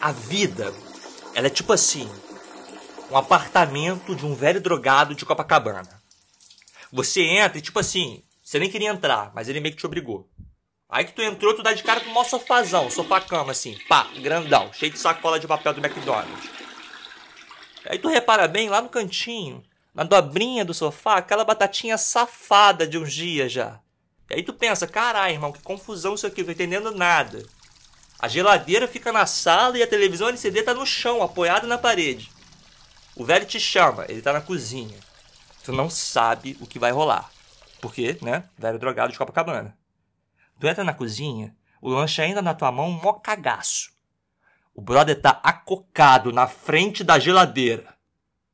A vida, ela é tipo assim: um apartamento de um velho drogado de Copacabana. Você entra e, tipo assim, você nem queria entrar, mas ele meio que te obrigou. Aí que tu entrou, tu dá de cara com o maior sofazão, sofá-cama, assim, pá, grandão, cheio de sacola de papel do McDonald's. Aí tu repara bem, lá no cantinho, na dobrinha do sofá, aquela batatinha safada de uns dias já. E aí tu pensa, caralho, irmão, que confusão isso aqui, não tô entendendo nada. A geladeira fica na sala e a televisão LCD tá no chão, apoiada na parede. O velho te chama, ele tá na cozinha. Tu não sabe o que vai rolar. Porque, né, velho drogado de Copacabana. Tu entra na cozinha, o lanche ainda na tua mão, mó cagaço. O brother tá acocado na frente da geladeira.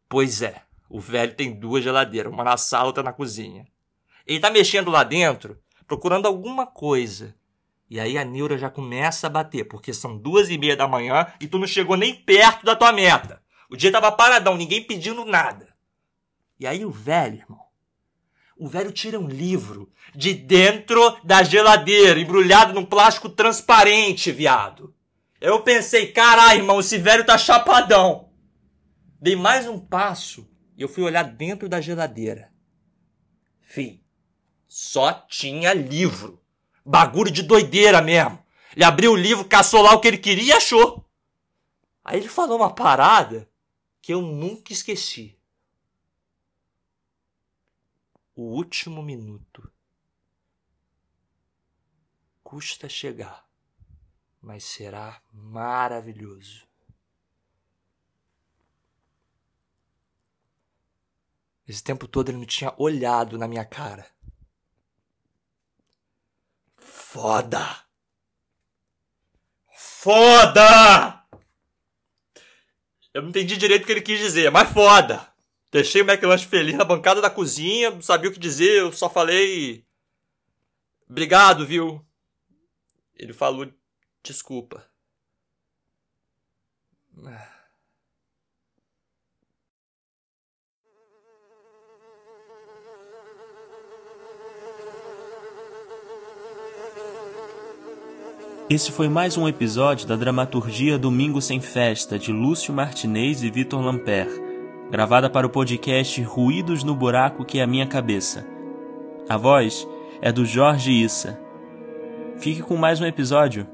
Pois é, o velho tem duas geladeiras, uma na sala, outra na cozinha. Ele tá mexendo lá dentro, procurando alguma coisa. E aí a neura já começa a bater, porque são duas e meia da manhã e tu não chegou nem perto da tua meta. O dia tava paradão, ninguém pedindo nada. E aí o velho, irmão, o velho tira um livro de dentro da geladeira, embrulhado num plástico transparente, viado. Eu pensei, caralho, irmão, esse velho tá chapadão. Dei mais um passo e eu fui olhar dentro da geladeira. Fih, só tinha livro. Bagulho de doideira mesmo. Ele abriu o livro, caçou lá o que ele queria e achou. Aí ele falou uma parada que eu nunca esqueci o último minuto. Custa chegar, mas será maravilhoso. Esse tempo todo ele não tinha olhado na minha cara. Foda! Foda! Eu não entendi direito o que ele quis dizer, mas foda! Deixei o McLanche feliz na bancada da cozinha, não sabia o que dizer, eu só falei. Obrigado, viu? Ele falou desculpa. Esse foi mais um episódio da dramaturgia Domingo Sem Festa de Lúcio Martinez e Vitor Lamper gravada para o podcast Ruídos no Buraco que é a minha cabeça. A voz é do Jorge Issa. Fique com mais um episódio.